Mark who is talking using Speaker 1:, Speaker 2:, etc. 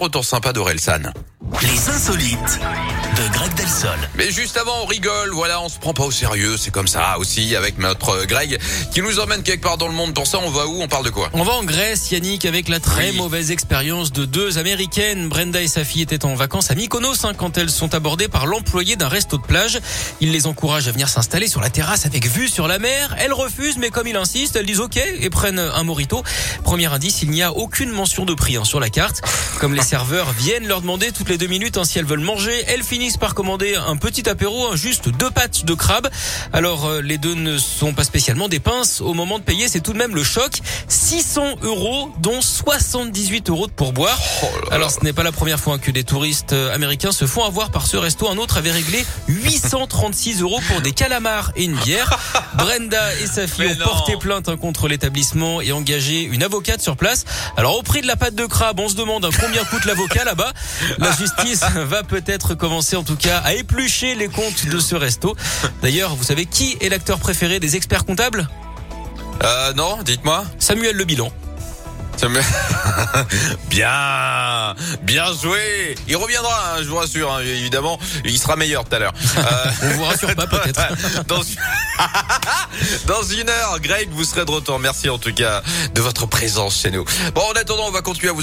Speaker 1: Retour sympa d'Orelsan.
Speaker 2: Les insolites de Greg Delsol.
Speaker 1: Mais juste avant, on rigole, voilà, on se prend pas au sérieux, c'est comme ça aussi avec notre Greg qui nous emmène quelque part dans le monde. Pour ça, on va où? On parle de quoi?
Speaker 3: On va en Grèce, Yannick, avec la très
Speaker 1: Oui.
Speaker 3: mauvaise expérience de deux Américaines. Brenda et sa fille étaient en vacances à Mykonos hein, quand elles sont abordées par l'employé d'un resto de plage. Il les encourage à venir s'installer sur la terrasse avec vue sur la mer. Elles refusent, mais comme il insiste, elles disent OK et prennent un morito. Premier indice, il n'y a aucune mention de prix hein, sur la carte. Comme les serveurs viennent leur demander toutes les deux minutes hein, si elles veulent manger, elles finissent par commander un petit apéro, hein, juste deux pattes de crabe. Alors euh, les deux ne sont pas spécialement des pinces. Au moment de payer, c'est tout de même le choc. 600 euros, dont 78 euros de pourboire.
Speaker 1: Oh.
Speaker 3: Alors ce n'est pas la première fois que des touristes euh, américains se font avoir par ce resto. Un autre avait réglé 836 euros pour des calamars et une bière. Brenda et sa fille
Speaker 1: Mais
Speaker 3: ont
Speaker 1: non.
Speaker 3: porté plainte hein, contre l'établissement et engagé une avocate sur place. Alors au prix de la pâte de crabe, on se demande hein, combien coûte l'avocat là-bas. La justice va peut-être commencer en tout cas à éplucher les comptes de ce resto. D'ailleurs, vous savez qui est l'acteur préféré des experts comptables?
Speaker 1: Euh, non, dites-moi.
Speaker 3: Samuel Le Bilan.
Speaker 1: Bien, bien joué. Il reviendra, hein, je vous rassure, hein, évidemment. Il sera meilleur tout à l'heure. Euh,
Speaker 3: On vous rassure pas peut-être.
Speaker 1: dans, une... dans une heure, Greg, vous serez de retour. Merci en tout cas de votre présence chez nous. Bon, en attendant, on va continuer à vous